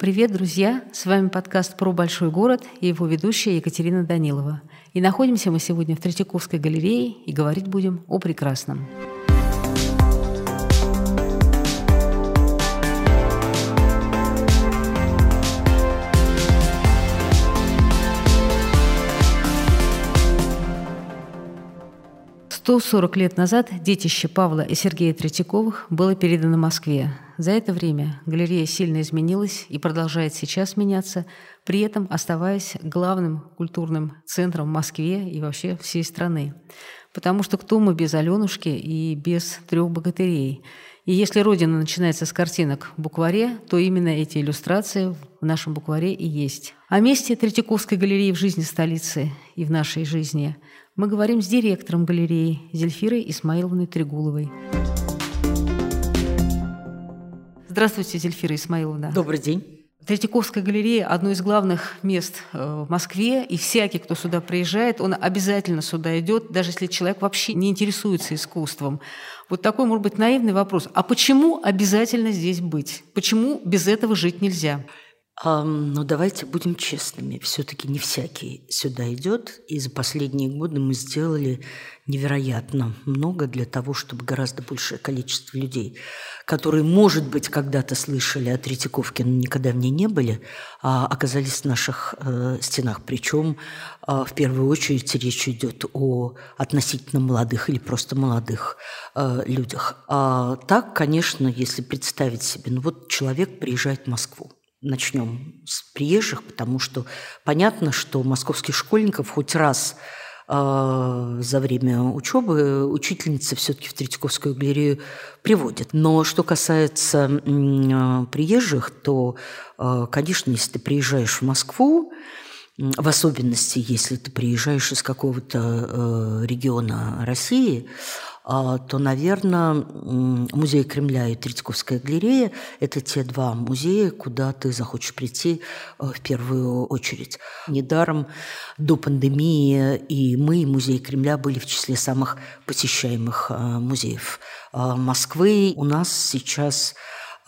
Привет, друзья! С вами подкаст «Про большой город» и его ведущая Екатерина Данилова. И находимся мы сегодня в Третьяковской галерее и говорить будем о прекрасном. 140 лет назад детище Павла и Сергея Третьяковых было передано Москве. За это время галерея сильно изменилась и продолжает сейчас меняться, при этом оставаясь главным культурным центром в Москве и вообще всей страны. Потому что кто мы без Аленушки и без трех богатырей? И если Родина начинается с картинок в букваре, то именно эти иллюстрации в нашем букваре и есть. О месте Третьяковской галереи в жизни столицы и в нашей жизни – мы говорим с директором галереи Зельфирой Исмаиловной Трегуловой. Здравствуйте, Зельфира Исмаиловна. Добрый день. Третьяковская галерея – одно из главных мест э, в Москве, и всякий, кто сюда приезжает, он обязательно сюда идет, даже если человек вообще не интересуется искусством. Вот такой, может быть, наивный вопрос. А почему обязательно здесь быть? Почему без этого жить нельзя? А, ну, давайте будем честными. Все-таки не всякий сюда идет. И за последние годы мы сделали невероятно много для того, чтобы гораздо большее количество людей, которые, может быть, когда-то слышали о Третьяковке, но никогда в ней не были, а оказались в наших э, стенах. Причем э, в первую очередь речь идет о относительно молодых или просто молодых э, людях. А так, конечно, если представить себе, ну вот человек приезжает в Москву, начнем с приезжих, потому что понятно, что московских школьников хоть раз э, за время учебы учительница все-таки в Третьяковскую галерею приводит. Но что касается приезжих, то, э, конечно, если ты приезжаешь в Москву, в особенности, если ты приезжаешь из какого-то э, региона России, то, наверное, музей Кремля и Третьяковская галерея – это те два музея, куда ты захочешь прийти э, в первую очередь. Недаром до пандемии и мы, и музей Кремля, были в числе самых посещаемых э, музеев э, Москвы. У нас сейчас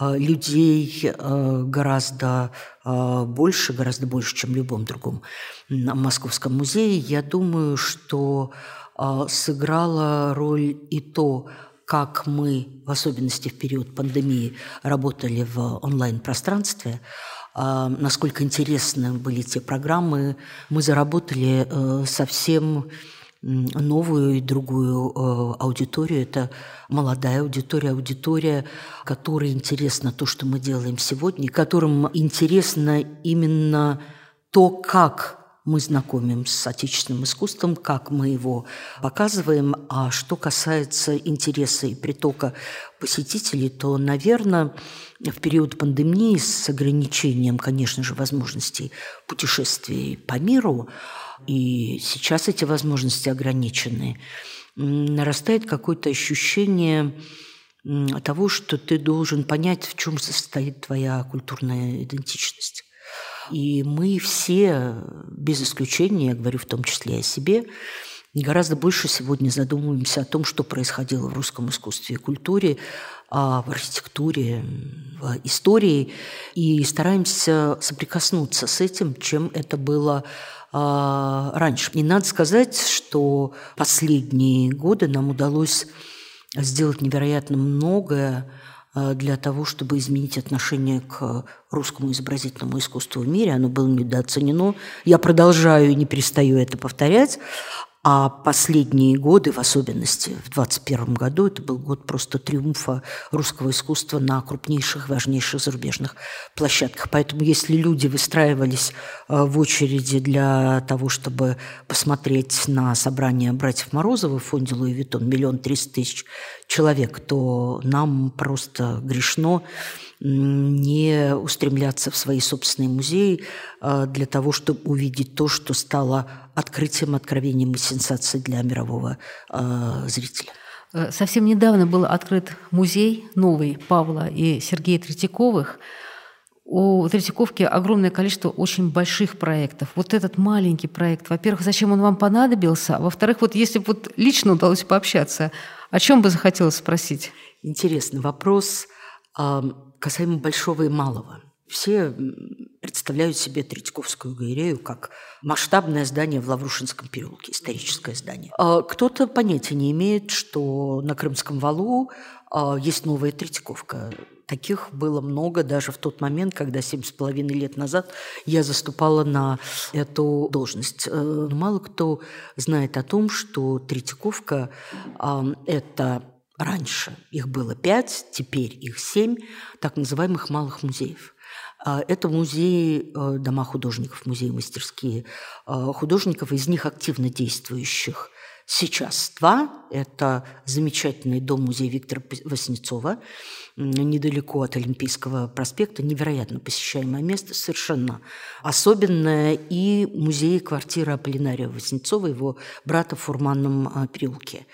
людей гораздо больше, гораздо больше, чем в любом другом московском музее. Я думаю, что а, сыграло роль и то, как мы, в особенности в период пандемии, работали в онлайн-пространстве, а, насколько интересны были те программы. Мы заработали э, совсем новую и другую э, аудиторию. Это молодая аудитория, аудитория, которой интересно то, что мы делаем сегодня, которым интересно именно то, как мы знакомим с отечественным искусством, как мы его показываем. А что касается интереса и притока посетителей, то, наверное, в период пандемии с ограничением, конечно же, возможностей путешествий по миру, и сейчас эти возможности ограничены, нарастает какое-то ощущение того, что ты должен понять, в чем состоит твоя культурная идентичность. И мы все, без исключения, я говорю в том числе о себе, гораздо больше сегодня задумываемся о том, что происходило в русском искусстве и культуре, в архитектуре, в истории, и стараемся соприкоснуться с этим, чем это было а, раньше. И надо сказать, что последние годы нам удалось сделать невероятно многое для того, чтобы изменить отношение к русскому изобразительному искусству в мире. Оно было недооценено. Я продолжаю и не перестаю это повторять. А последние годы, в особенности в 2021 году, это был год просто триумфа русского искусства на крупнейших, важнейших зарубежных площадках. Поэтому если люди выстраивались э, в очереди для того, чтобы посмотреть на собрание братьев Морозовых в фонде Луи Виттон миллион триста тысяч человек, то нам просто грешно не устремляться в свои собственные музеи а, для того, чтобы увидеть то, что стало открытием, откровением и сенсацией для мирового а, зрителя. Э, совсем недавно был открыт музей новый Павла и Сергея Третьяковых. У Третьяковки огромное количество очень больших проектов. Вот этот маленький проект, во-первых, зачем он вам понадобился? А во-вторых, вот если бы вот лично удалось пообщаться, о чем бы захотелось спросить? Интересный вопрос касаемо большого и малого. все представляют себе Третьяковскую галерею как масштабное здание в Лаврушинском переулке, историческое здание. А кто-то понятия не имеет, что на Крымском валу а, есть новая Третьяковка. Таких было много даже в тот момент, когда семь с половиной лет назад я заступала на эту должность. Э, мало кто знает о том, что Третьяковка – это раньше. Их было пять, теперь их семь так называемых малых музеев. А, это музеи, э, дома художников, музеи-мастерские а, художников, из них активно действующих – Сейчас два – это замечательный дом-музей Виктора Васнецова, недалеко от Олимпийского проспекта, невероятно посещаемое место, совершенно особенное, и музей квартира Аполлинария Васнецова, его брата в Фурманном а, переулке.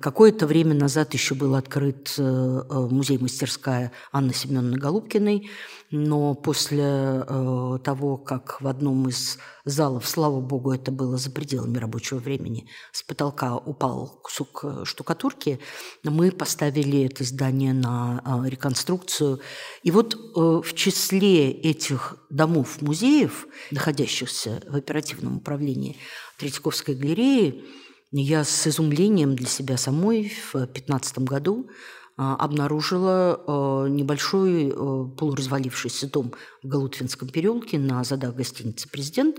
Какое-то время назад еще был открыт э, э, музей-мастерская Анны Семеновны Голубкиной, но после э, того, как в одном из залов, слава богу, это было за пределами рабочего времени, с потолка упал кусок штукатурки, мы поставили это здание на реконструкцию. И вот в числе этих домов-музеев, находящихся в оперативном управлении Третьяковской галереи, я с изумлением для себя самой в 2015 году а, обнаружила а, небольшой а, полуразвалившийся дом в Галутвинском переулке на задах гостиницы «Президент»,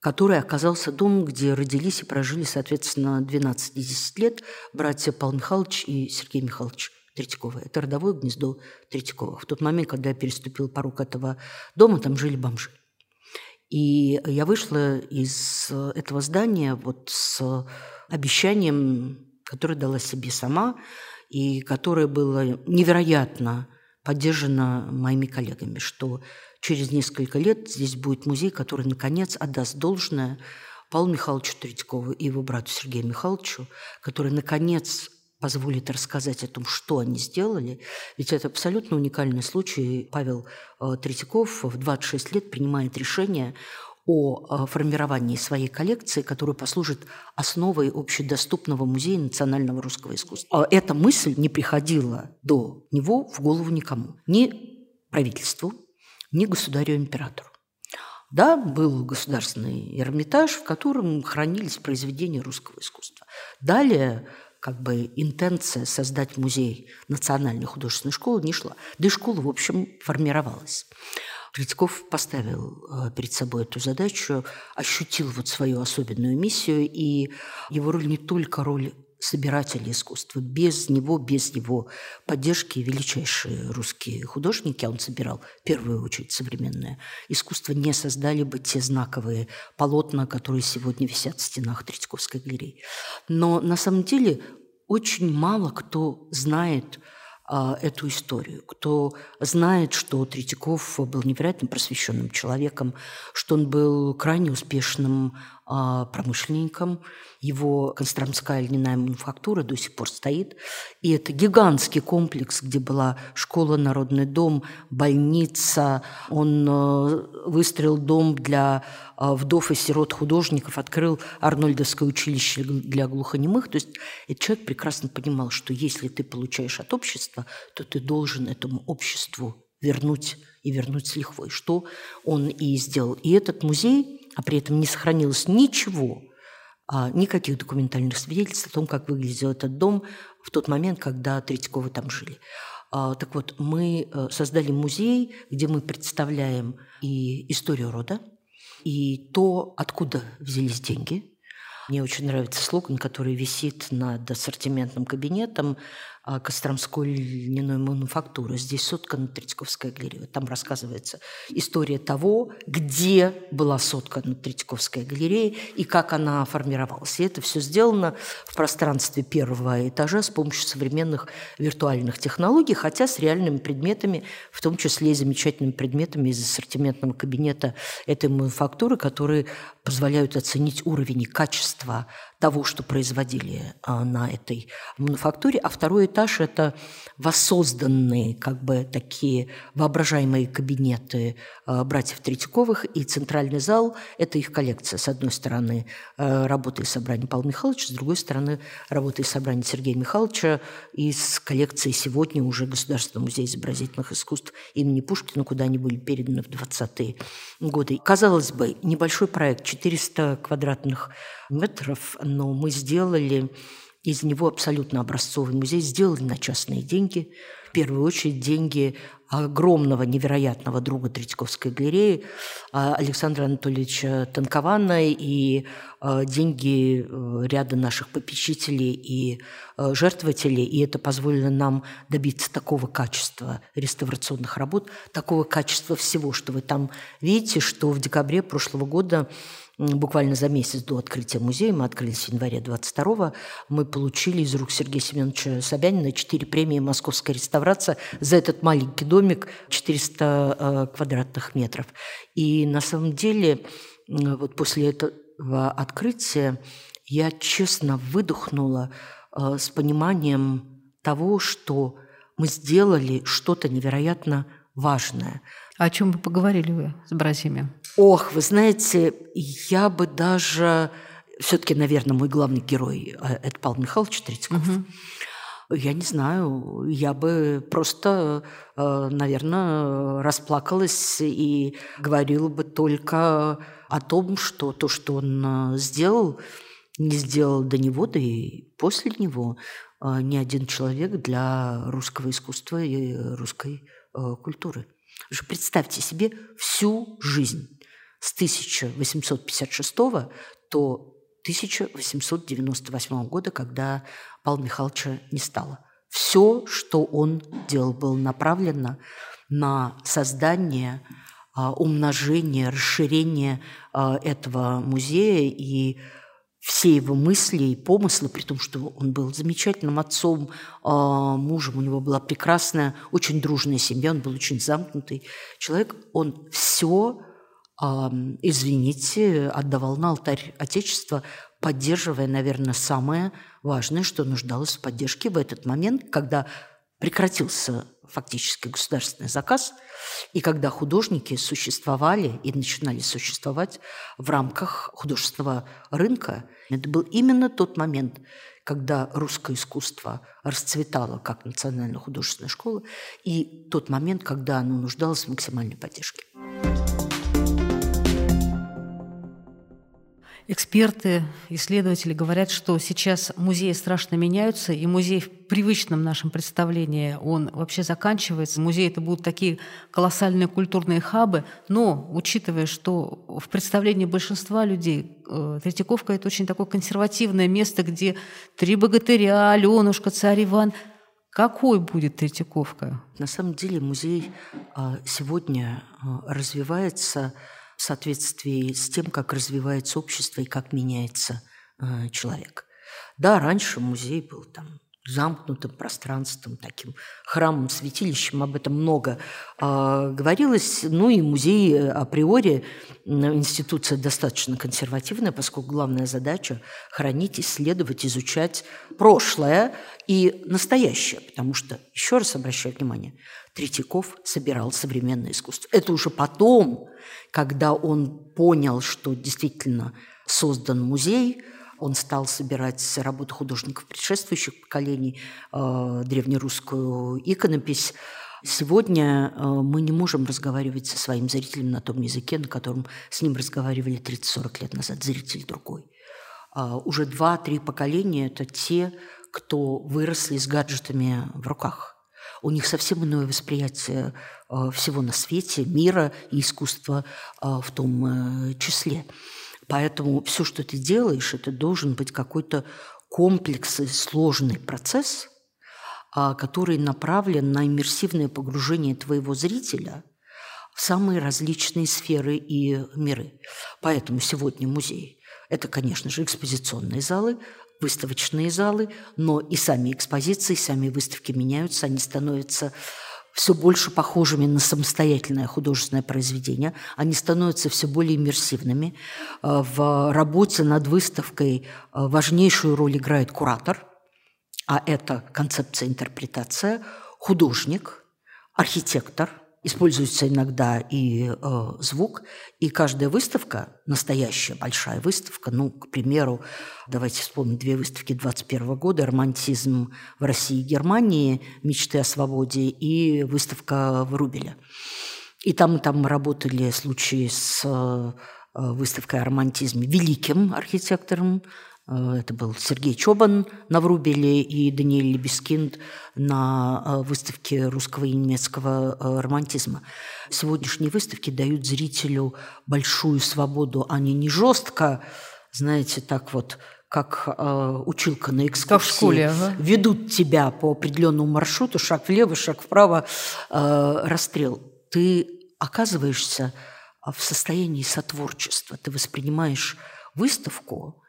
который оказался домом, где родились и прожили, соответственно, 12 и 10 лет братья Павел Михайлович и Сергей Михайлович Третьяковы. Это родовое гнездо Третьяковых. В тот момент, когда я переступил порог этого дома, там жили бомжи. И я вышла из э, этого здания вот с обещанием, которое дала себе сама, и которое было невероятно поддержано моими коллегами, что через несколько лет здесь будет музей, который, наконец, отдаст должное Павлу Михайловичу Третьякову и его брату Сергею Михайловичу, который, наконец, позволит рассказать о том, что они сделали. Ведь это абсолютно уникальный случай. Павел э, Третьяков в 26 лет принимает решение о э, формировании своей коллекции, которая послужит основой общедоступного музея национального русского искусства. А эта мысль не приходила до него в голову никому. Ни правительству, ни государю-императору. Да, был государственный Эрмитаж, в котором хранились произведения русского искусства. Далее как бы интенция создать музей национальной художественной школы не шла. Да и школа, в общем, формировалась. Третьяков поставил э, перед собой эту задачу, ощутил вот свою особенную миссию, и его роль не только роль собирателя искусства. Без него, без его поддержки величайшие русские художники, а он собирал в первую очередь современное искусство, не создали бы те знаковые полотна, которые сегодня висят в стенах Третьяковской галереи. Но на самом деле очень мало кто знает а, эту историю, кто знает, что Третьяков был невероятно просвещенным человеком, что он был крайне успешным промышленником. Его Костромская льняная мануфактура до сих пор стоит. И это гигантский комплекс, где была школа, народный дом, больница. Он э, выстроил дом для э, вдов и сирот художников, открыл Арнольдовское училище для глухонемых. То есть этот человек прекрасно понимал, что если ты получаешь от общества, то ты должен этому обществу вернуть и вернуть с лихвой, что он и сделал. И этот музей а при этом не сохранилось ничего, а, никаких документальных свидетельств о том, как выглядел этот дом в тот момент, когда Третьяковы там жили. А, так вот, мы э, создали музей, где мы представляем и историю рода, и то, откуда взялись деньги. Мне очень нравится слоган, который висит над ассортиментным кабинетом Костромской льняной мануфактуры. Здесь соткана Третьяковская галерея. Там рассказывается история того, где была соткана Третьяковская галерея и как она формировалась. И это все сделано в пространстве первого этажа с помощью современных виртуальных технологий, хотя с реальными предметами, в том числе и замечательными предметами из ассортиментного кабинета этой мануфактуры, которые позволяют оценить уровень и качество того, что производили а, на этой мануфактуре. А второе этаж – это воссозданные как бы такие воображаемые кабинеты э, братьев Третьяковых, и центральный зал – это их коллекция. С одной стороны, э, работы и собрания Павла Михайловича, с другой стороны, работы и собрания Сергея Михайловича из коллекции сегодня уже Государственного музея изобразительных искусств имени Пушкина, куда они были переданы в 20-е годы. Казалось бы, небольшой проект, 400 квадратных метров, но мы сделали из него абсолютно образцовый музей, сделали на частные деньги. В первую очередь деньги огромного, невероятного друга Третьяковской галереи а, Александра Анатольевича Танкована и а, деньги э, ряда наших попечителей и э, жертвователей. И это позволило нам добиться такого качества реставрационных работ, такого качества всего, что вы там видите, что в декабре прошлого года буквально за месяц до открытия музея, мы открылись в январе 22 мы получили из рук Сергея Семеновича Собянина четыре премии «Московская реставрация» за этот маленький домик 400 э, квадратных метров. И на самом деле вот после этого открытия я честно выдохнула э, с пониманием того, что мы сделали что-то невероятно важное. О чем вы поговорили вы с братьями? Ох, вы знаете, я бы даже... Все-таки, наверное, мой главный герой э, – это Павел Михайлович Третьяков. Угу. Я не знаю, я бы просто, э, наверное, расплакалась и говорила бы только о том, что то, что он э, сделал, не сделал до него, да и после него ни один человек для русского искусства и русской культуры. Представьте себе всю жизнь с 1856 то 1898 года, когда Павла Михайловича не стало. Все, что он делал, было направлено на создание, а, умножение, расширение а, этого музея и все его мысли и помыслы, при том, что он был замечательным отцом, а, мужем, у него была прекрасная, очень дружная семья, он был очень замкнутый человек, он все извините, отдавал на алтарь Отечества, поддерживая, наверное, самое важное, что нуждалось в поддержке в этот момент, когда прекратился фактически государственный заказ, и когда художники существовали и начинали существовать в рамках художественного рынка, это был именно тот момент, когда русское искусство расцветало как национальная художественная школа, и тот момент, когда оно нуждалось в максимальной поддержке. Эксперты, исследователи говорят, что сейчас музеи страшно меняются, и музей в привычном нашем представлении, он вообще заканчивается. Музеи это будут такие колоссальные культурные хабы, но учитывая, что в представлении большинства людей э, Третьяковка – это очень такое консервативное место, где три богатыря, Аленушка, царь Иван – какой будет Третьяковка? На самом деле музей а, сегодня а, развивается соответствии с тем, как развивается общество и как меняется э, человек. Да, раньше музей был там замкнутым пространством, таким храмом, святилищем, об этом много э, говорилось. Ну и музей э, априори институция достаточно консервативная, поскольку главная задача – хранить, исследовать, изучать прошлое и настоящее. Потому что, еще раз обращаю внимание, Третьяков собирал современное искусство. Это уже потом, когда он понял, что действительно создан музей – он стал собирать работы художников предшествующих поколений, э, древнерусскую иконопись. Сегодня э, мы не можем разговаривать со своим зрителем на том языке, на котором с ним разговаривали 30-40 лет назад. Зритель другой. Э, уже два-три поколения – это те, кто выросли с гаджетами в руках. У них совсем иное восприятие всего на свете, мира и искусства в том числе. Поэтому все, что ты делаешь, это должен быть какой-то комплекс и сложный процесс, а, который направлен на иммерсивное погружение твоего зрителя в самые различные сферы и миры. Поэтому сегодня музей – это, конечно же, экспозиционные залы, выставочные залы, но и сами экспозиции, сами выставки меняются, они становятся все больше похожими на самостоятельное художественное произведение. Они становятся все более иммерсивными. Э, в работе над выставкой э, важнейшую роль играет куратор. а это концепция интерпретация, художник, архитектор – Используется иногда и э, звук, и каждая выставка, настоящая большая выставка, ну, к примеру, давайте вспомним две выставки 21 года, «Романтизм в России и Германии», «Мечты о свободе» и выставка в Рубеле. И там, и там работали случаи с э, выставкой о романтизме великим архитектором это был Сергей Чобан на Врубеле и Даниэль Лебескинд на э, выставке русского и немецкого э, романтизма. Сегодняшние выставки дают зрителю большую свободу. Они не жестко, знаете, так вот, как э, училка на экскурсии, как в школе, ага. ведут тебя по определенному маршруту, шаг влево, шаг вправо, э, расстрел. Ты оказываешься в состоянии сотворчества. Ты воспринимаешь выставку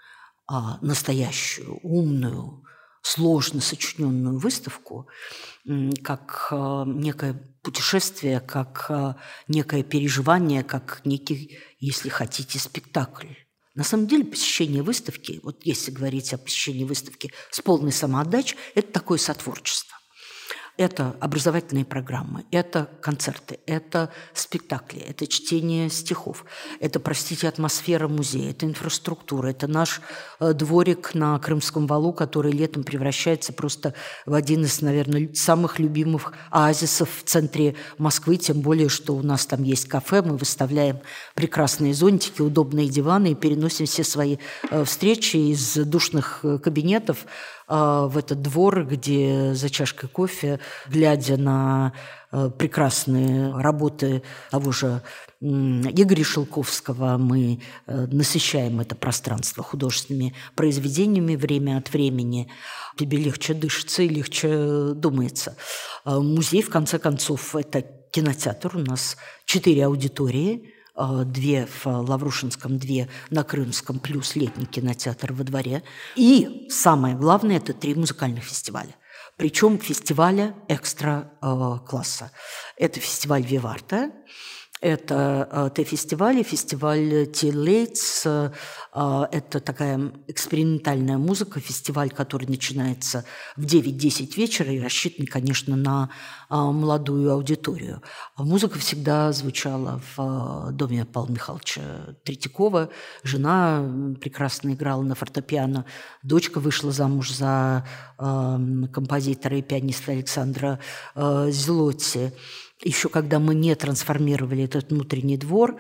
а, настоящую, умную, сложно сочиненную выставку, как а, некое путешествие, как а, некое переживание, как некий, если хотите, спектакль. На самом деле посещение выставки, вот если говорить о посещении выставки с полной самоотдачей, это такое сотворчество. Это образовательные программы, это концерты, это спектакли, это чтение стихов, это, простите, атмосфера музея, это инфраструктура, это наш э, дворик на Крымском валу, который летом превращается просто в один из, наверное, самых любимых оазисов в центре Москвы, тем более, что у нас там есть кафе, мы выставляем прекрасные зонтики, удобные диваны и переносим все свои э, встречи из душных э, кабинетов в этот двор, где за чашкой кофе, глядя на э, прекрасные работы того же Игоря Шелковского, мы э, насыщаем это пространство художественными произведениями время от времени. Тебе легче дышится и легче думается. Музей, в конце концов, это кинотеатр. У нас четыре аудитории – Э, две в Лаврушинском, две на Крымском, плюс летний кинотеатр во дворе. И самое главное – это три музыкальных фестиваля. Причем фестиваля экстра-класса. Это фестиваль «Виварта», это э, Т-фестиваль, фестиваль. Э, это такая экспериментальная музыка, фестиваль, который начинается в 9-10 вечера и рассчитан, конечно, на э, молодую аудиторию. А музыка всегда звучала в доме Павла Михайловича Третьякова. Жена прекрасно играла на фортепиано. Дочка вышла замуж за композитора и пианиста Александра Зелотти. Еще когда мы не трансформировали этот внутренний двор,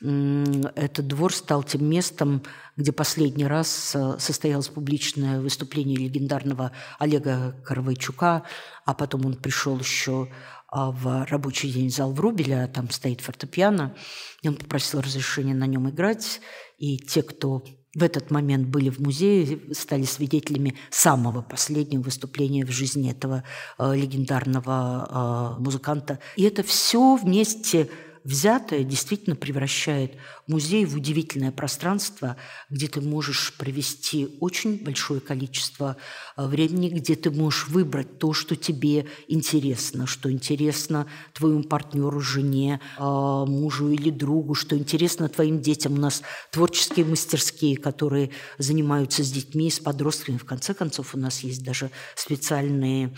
этот двор стал тем местом, где последний раз э, состоялось публичное выступление легендарного Олега Карвайчука, а потом он пришел еще а, в рабочий день зал Врубеля, там стоит фортепиано, и он попросил разрешения на нем играть, и те, кто в этот момент были в музее, стали свидетелями самого последнего выступления в жизни этого э, легендарного э, музыканта. И это все вместе взятое действительно превращает музей в удивительное пространство, где ты можешь провести очень большое количество э, времени, где ты можешь выбрать то, что тебе интересно, что интересно твоему партнеру, жене, э, мужу или другу, что интересно твоим детям. У нас творческие мастерские, которые занимаются с детьми, с подростками. В конце концов, у нас есть даже специальные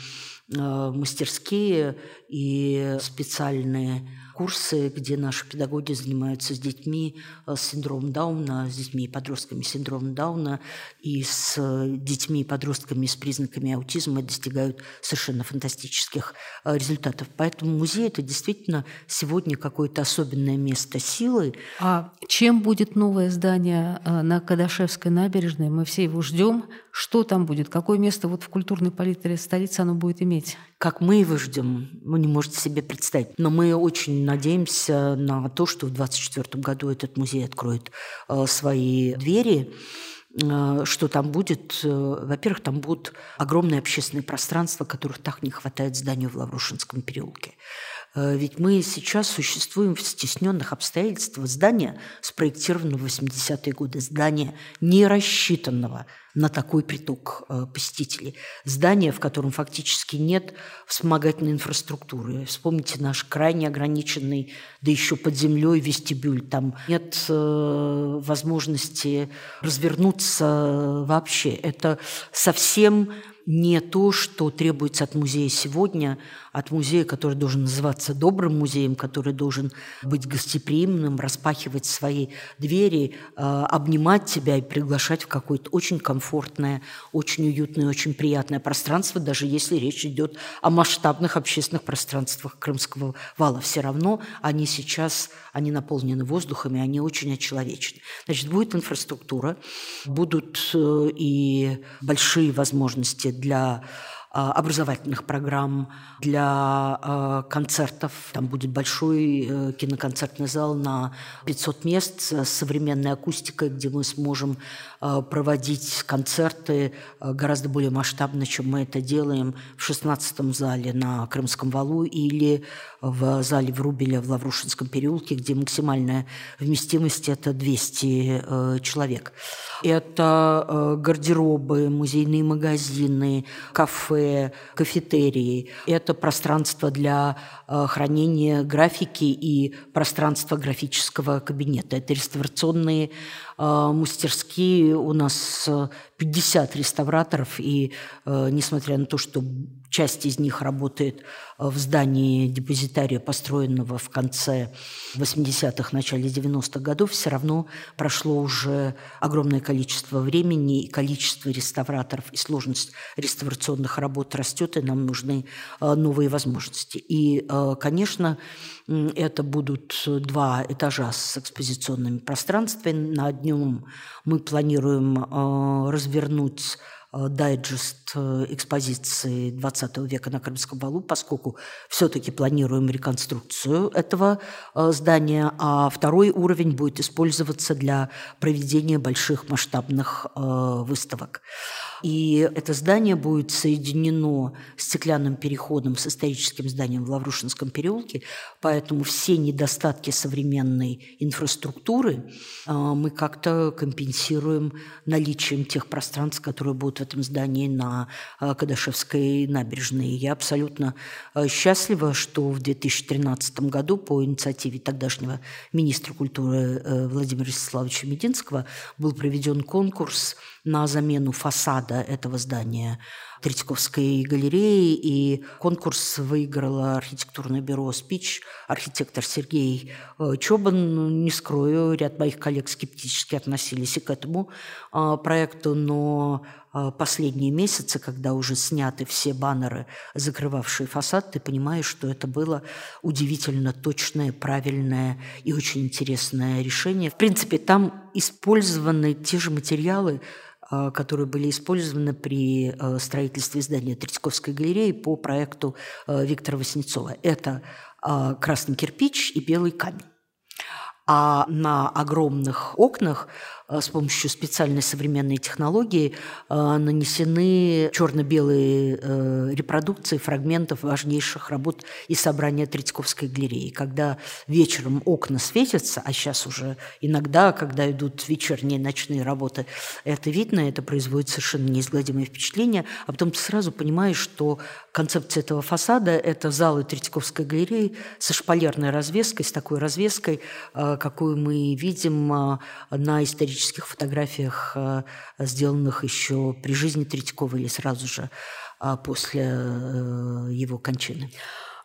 мастерские и специальные курсы, где наши педагоги занимаются с детьми э, с синдромом Дауна, с детьми и подростками с синдромом Дауна и с э, детьми и подростками с признаками аутизма достигают совершенно фантастических результатов. Поэтому музей – это действительно сегодня какое-то особенное место силы. А чем будет новое здание на Кадашевской набережной? Мы все его ждем. Что там будет? Какое место вот в культурной палитре столицы оно будет иметь? Иметь. Как мы его ждем, вы не можете себе представить. Но мы очень надеемся на то, что в 2024 году этот музей откроет э, свои двери э, что там будет, э, во-первых, там будут огромные общественные пространства, которых так не хватает зданию в Лаврушинском переулке. Ведь мы сейчас существуем в стесненных обстоятельствах здания, спроектированного в 80-е годы, здания не рассчитанного на такой приток э, посетителей. Здание, в котором фактически нет вспомогательной инфраструктуры. Вспомните наш крайне ограниченный, да еще под землей вестибюль. Там нет э, возможности развернуться вообще. Это совсем не то, что требуется от музея сегодня, от музея, который должен называться добрым музеем, который должен быть гостеприимным, распахивать свои двери, э, обнимать тебя и приглашать в какое-то очень комфортное, очень уютное, очень приятное пространство, даже если речь идет о масштабных общественных пространствах Крымского вала. Все равно они сейчас, они наполнены воздухом, и они очень очеловечны. Значит, будет инфраструктура, будут э, и большие возможности для а, образовательных программ, для а, концертов. Там будет большой э, киноконцертный зал на 500 мест с современной акустикой, где мы сможем а, проводить концерты гораздо более масштабно, чем мы это делаем в 16-м зале на Крымском валу или в зале Врубеля в Лаврушинском переулке, где максимальная вместимость – это 200 э, человек. Это э, гардеробы, музейные магазины, кафе, кафетерии. Это пространство для э, хранения графики и пространство графического кабинета. Это реставрационные мастерские. У нас 50 реставраторов, и несмотря на то, что часть из них работает в здании депозитария, построенного в конце 80-х, начале 90-х годов, все равно прошло уже огромное количество времени, и количество реставраторов, и сложность реставрационных работ растет, и нам нужны э, новые возможности. И, э, конечно, это будут два этажа с экспозиционными пространствами. На одном мы планируем э, развернуть Э, дайджест э, экспозиции XX века на Крымском валу, поскольку все-таки планируем реконструкцию этого э, здания, а второй уровень будет использоваться для проведения больших масштабных выставок. И это здание будет соединено стеклянным переходом с историческим зданием в Лаврушинском переулке, поэтому все недостатки современной инфраструктуры а, мы как-то компенсируем наличием тех пространств, которые будут в этом здании на а, Кадашевской набережной. я абсолютно а, счастлива, что в 2013 году по инициативе тогдашнего министра культуры э, Владимира Вячеславовича Мединского был проведен конкурс на замену фасада этого здания Третьяковской галереи, и конкурс выиграло архитектурное бюро «Спич», архитектор Сергей э, Чобан. Ну, не скрою, ряд моих коллег скептически относились и к этому э, проекту, но э, последние месяцы, когда уже сняты все баннеры, закрывавшие фасад, ты понимаешь, что это было удивительно точное, правильное и очень интересное решение. В принципе, там использованы те же материалы, которые были использованы при а, строительстве здания Третьяковской галереи по проекту а, Виктора Васнецова. Это красный кирпич и белый камень. А на огромных окнах с помощью специальной современной технологии э, нанесены черно-белые э, репродукции фрагментов важнейших работ и собрания Третьяковской галереи. Когда вечером окна светятся, а сейчас уже иногда, когда идут вечерние ночные работы, это видно, это производит совершенно неизгладимое впечатление, а потом ты сразу понимаешь, что концепция этого фасада – это залы Третьяковской галереи со шпалерной развеской, с такой развеской, какую мы видим на историческом исторических фотографиях, э, сделанных еще при жизни Третьякова или сразу же а, после э, его кончины.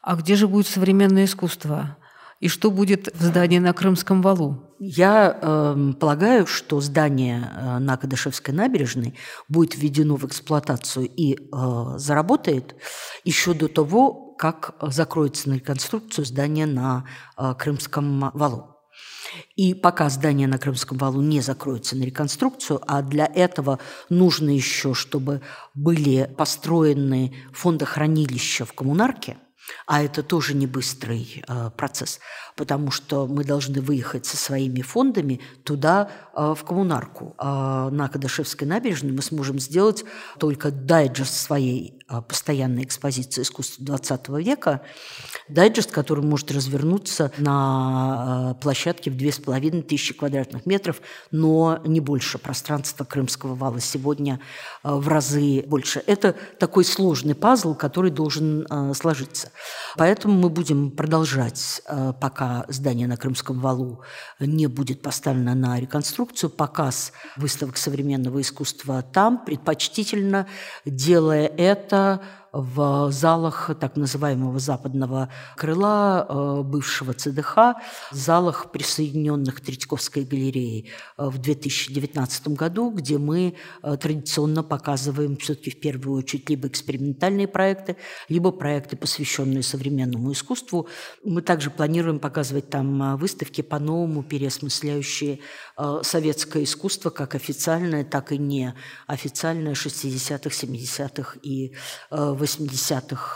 А где же будет современное искусство? И что будет в здании на Крымском валу? Я э, полагаю, что здание э, на Кадышевской набережной будет введено в эксплуатацию и э, заработает еще до того, как закроется на реконструкцию здание на э, Крымском валу. И пока здание на Крымском валу не закроется на реконструкцию, а для этого нужно еще, чтобы были построены фондохранилища в коммунарке, а это тоже не быстрый э, процесс, потому что мы должны выехать со своими фондами туда, э, в коммунарку. А на Кадашевской набережной мы сможем сделать только дайджест своей э, постоянной экспозиции искусства XX века, дайджест, который может развернуться на э, площадке в 2500 квадратных метров, но не больше. Пространство Крымского вала сегодня в разы больше. Это такой сложный пазл, который должен сложиться. Поэтому мы будем продолжать, э, пока здание на Крымском валу не будет поставлено на реконструкцию, показ выставок современного искусства там, предпочтительно делая это в залах так называемого западного крыла э, бывшего ЦДХ, залах, присоединенных Третьяковской галереей э, в 2019 году, где мы э, традиционно показываем все-таки в первую очередь либо экспериментальные проекты, либо проекты, посвященные современному искусству. Мы также планируем показывать там выставки по-новому переосмысляющие советское искусство как официальное, так и неофициальное 60-х, 70-х и 80-х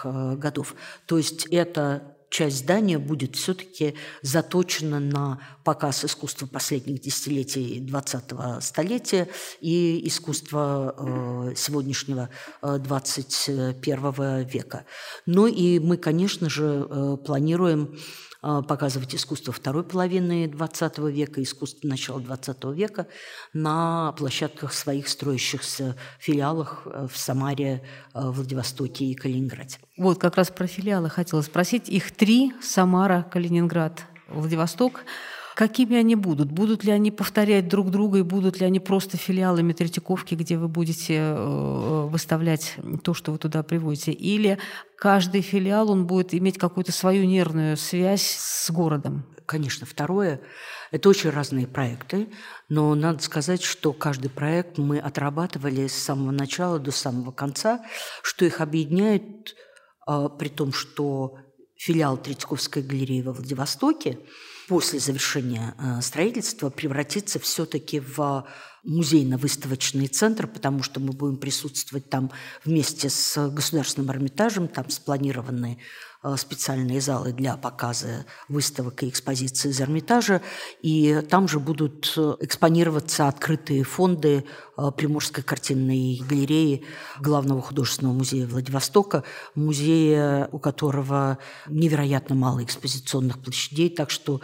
э, годов. То есть эта часть здания будет все-таки заточена на показ искусства последних десятилетий 20-го столетия и искусства э, сегодняшнего 21 э, века. Ну и мы, конечно же, планируем показывать искусство второй половины XX века, искусство начала XX века на площадках своих строящихся филиалах э, в Самаре, э, Владивостоке и Калининграде. Вот как раз про филиалы хотела спросить. Их три – Самара, Калининград, Владивосток. Какими они будут? Будут ли они повторять друг друга и будут ли они просто филиалами Третьяковки, где вы будете э, выставлять то, что вы туда приводите? Или каждый филиал, он будет иметь какую-то свою нервную связь с городом? Конечно, второе – это очень разные проекты, но надо сказать, что каждый проект мы отрабатывали с самого начала до самого конца, что их объединяет, а, при том, что филиал Третьяковской галереи во Владивостоке – после завершения э, строительства превратиться все-таки в музейно-выставочный центр, потому что мы будем присутствовать там вместе с Государственным Эрмитажем, там спланированы э, специальные залы для показа выставок и экспозиций из Эрмитажа, и там же будут э, экспонироваться открытые фонды Приморской картинной галереи Главного художественного музея Владивостока, музея, у которого невероятно мало экспозиционных площадей, так что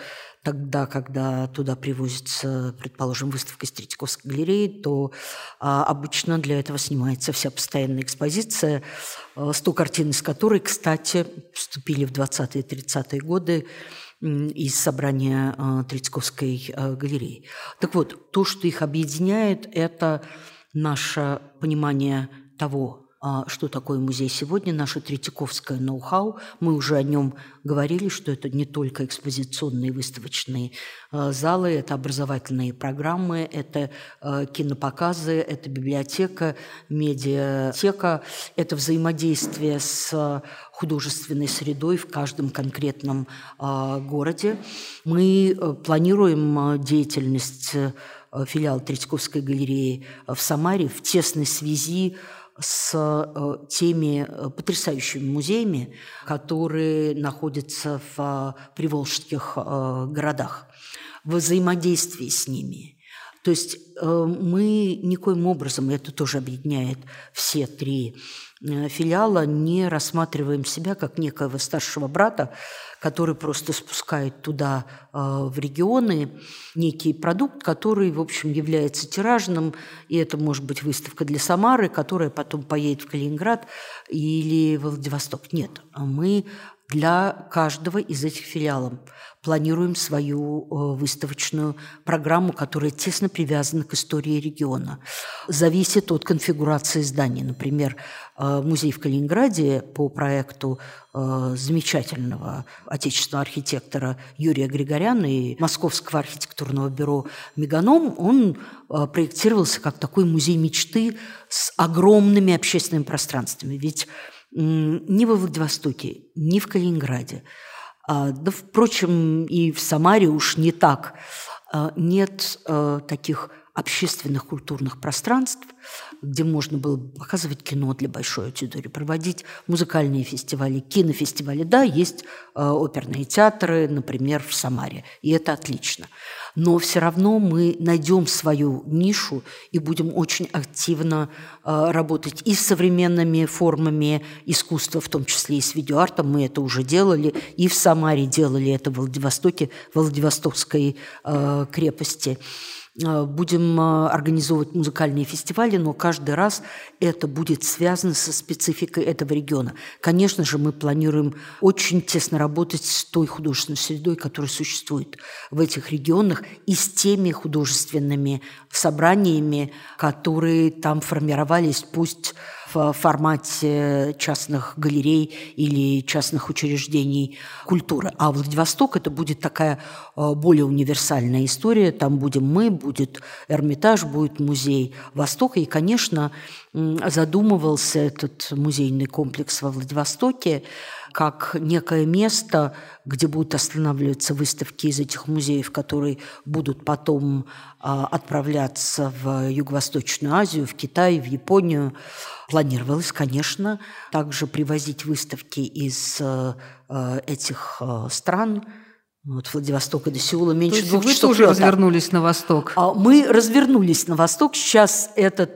тогда, когда туда привозится, предположим, выставка из Третьяковской галереи, то а, обычно для этого снимается вся постоянная экспозиция, а, 100 картин из которой, кстати, вступили в 20-е 30-е годы из собрания а, Третьяковской а, галереи. Так вот, то, что их объединяет, это наше понимание того, а, что такое музей сегодня, наше третьяковское ноу-хау. Мы уже о нем говорили, что это не только экспозиционные выставочные а, залы, это образовательные программы, это а, кинопоказы, это библиотека, медиатека, это взаимодействие с художественной средой в каждом конкретном городе. Мы э, планируем деятельность э, филиала Третьяковской галереи в Самаре в тесной связи с э, теми э, потрясающими музеями, которые находятся в э, приволжских городах, в взаимодействии с ними. То есть мы никоим образом, это тоже объединяет все три филиала, не рассматриваем себя как некого старшего брата, который просто спускает туда, а, в регионы, некий продукт, который, в общем, является тиражным, и это может быть выставка для Самары, которая потом поедет в Калининград или в Владивосток. Нет, мы для каждого из этих филиалов планируем свою э, выставочную программу, которая тесно привязана к истории региона. Зависит от конфигурации зданий. Например, э, музей в Калининграде по проекту э, замечательного отечественного архитектора Юрия Григоряна и Московского архитектурного бюро «Меганом», он проектировался как такой музей мечты с огромными общественными пространствами. Ведь ни во Владивостоке, ни в Калининграде – а, да, впрочем, и в Самаре уж не так. А, нет э, таких общественных культурных пространств, где можно было показывать кино для большой аудитории, проводить музыкальные фестивали, кинофестивали. Да, есть оперные театры, например, в Самаре, и это отлично. Но все равно мы найдем свою нишу и будем очень активно э, работать и с современными формами искусства, в том числе и с видеоартом. Мы это уже делали, и в Самаре делали это в Владивостоке, в Владивостокской э, крепости. Э, будем э, организовывать музыкальные фестивали, но каждый раз это будет связано со спецификой этого региона. Конечно же, мы планируем очень тесно работать с той художественной средой, которая существует в этих регионах, и с теми художественными собраниями, которые там формировались, пусть в формате частных галерей или частных учреждений культуры. А Владивосток это будет такая э, более универсальная история. Там будем мы, будет Эрмитаж, будет музей Востока. И, конечно, задумывался этот музейный комплекс во Владивостоке как некое место, где будут останавливаться выставки из этих музеев, которые будут потом а, отправляться в Юго-Восточную Азию, в Китай, в Японию. Планировалось, конечно, также привозить выставки из э, э, этих стран, вот Владивостока до Сеула меньше То двух вы часов тоже лета. развернулись на восток? А мы развернулись на восток. Сейчас это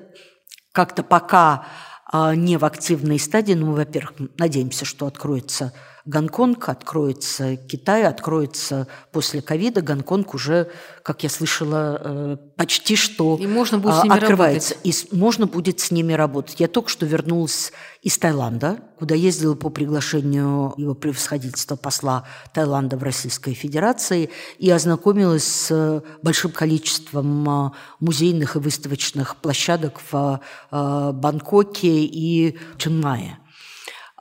как-то пока а, не в активной стадии, но мы, во-первых, надеемся, что откроется Гонконг, откроется Китай, откроется после ковида. Гонконг уже, как я слышала, э, почти что и можно будет с а, ними открывается. работать. И можно будет с ними работать. Я только что вернулась из Таиланда, куда ездила по приглашению его превосходительства посла Таиланда в Российской Федерации и ознакомилась с большим количеством а, музейных и выставочных площадок в Бангкоке и Чангмае.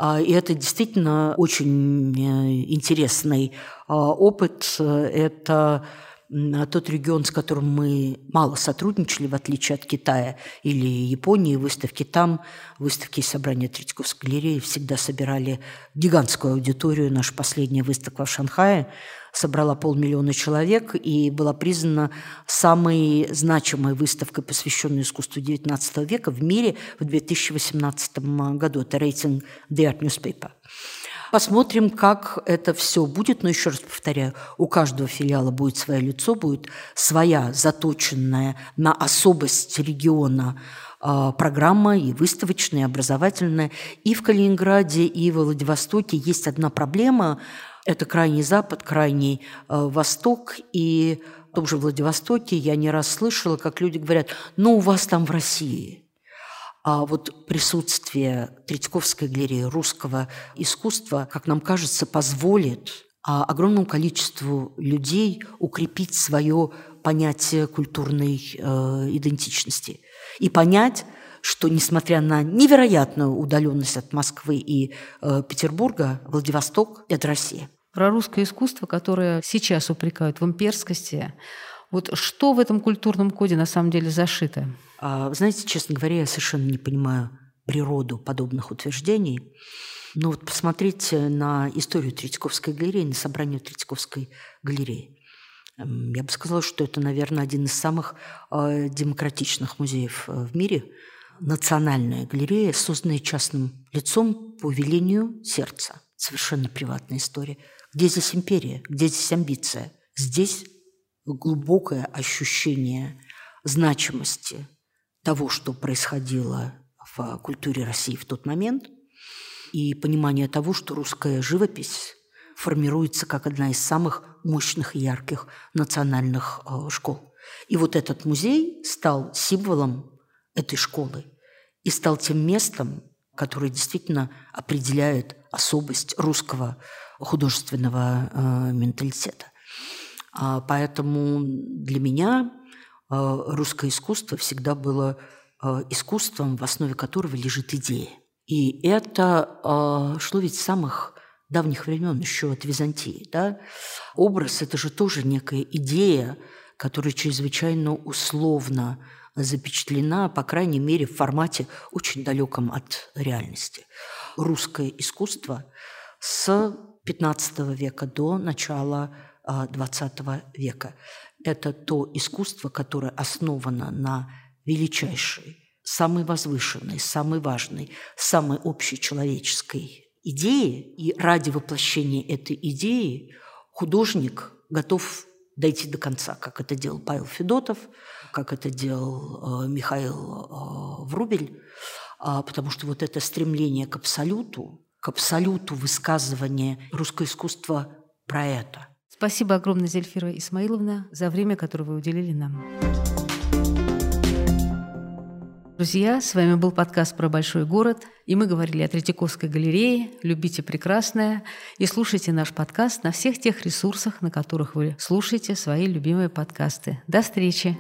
А, и это действительно очень э, интересный а, опыт. Это тот регион, с которым мы мало сотрудничали, в отличие от Китая или Японии, выставки там, выставки и собрания Третьяковской галереи всегда собирали гигантскую аудиторию. Наша последняя выставка в Шанхае собрала полмиллиона человек и была признана самой значимой выставкой, посвященной искусству XIX века в мире в 2018 году. Это рейтинг The Art Newspaper. Посмотрим, как это все будет. Но еще раз повторяю, у каждого филиала будет свое лицо, будет своя заточенная на особость региона а, программа и выставочная, и образовательная. И в Калининграде, и в Владивостоке есть одна проблема – это крайний запад, крайний э, восток. И в том же Владивостоке я не раз слышала, как люди говорят, ну, у вас там в России. А вот присутствие Третьяковской галереи русского искусства, как нам кажется, позволит а, огромному количеству людей укрепить свое понятие культурной э, идентичности и понять, что, несмотря на невероятную удаленность от Москвы и э, Петербурга, Владивосток – это Россия. Про русское искусство, которое сейчас упрекают в имперскости, вот что в этом культурном коде на самом деле зашито? А, знаете, честно говоря, я совершенно не понимаю природу подобных утверждений. Но вот посмотрите на историю Третьяковской галереи, на собрание Третьяковской галереи. Эм, я бы сказала, что это, наверное, один из самых э, демократичных музеев э, в мире – национальная галерея, созданная частным лицом по велению сердца. Совершенно приватная история. Где здесь империя? Где здесь амбиция? Здесь глубокое ощущение значимости того, что происходило в культуре России в тот момент, и понимание того, что русская живопись формируется как одна из самых мощных и ярких национальных э, школ. И вот этот музей стал символом этой школы и стал тем местом, которое действительно определяет особость русского художественного э, менталитета. А, поэтому для меня э, русское искусство всегда было э, искусством, в основе которого лежит идея. И это э, шло ведь с самых давних времен, еще от Византии. Да? Образ – это же тоже некая идея, которая чрезвычайно условно запечатлена, по крайней мере, в формате очень далеком от реальности. Русское искусство с XV века до начала XX а, века. Это то искусство, которое основано на величайшей, самой возвышенной, самой важной, самой общечеловеческой идее. И ради воплощения этой идеи художник готов дойти до конца, как это делал Павел Федотов, как это делал э, Михаил э, Врубель, а, потому что вот это стремление к абсолюту, к абсолюту высказывания русское искусство про это. Спасибо огромное, Зельфира Исмаиловна, за время, которое вы уделили нам. Друзья, с вами был подкаст про большой город, и мы говорили о Третьяковской галерее. Любите прекрасное и слушайте наш подкаст на всех тех ресурсах, на которых вы слушаете свои любимые подкасты. До встречи!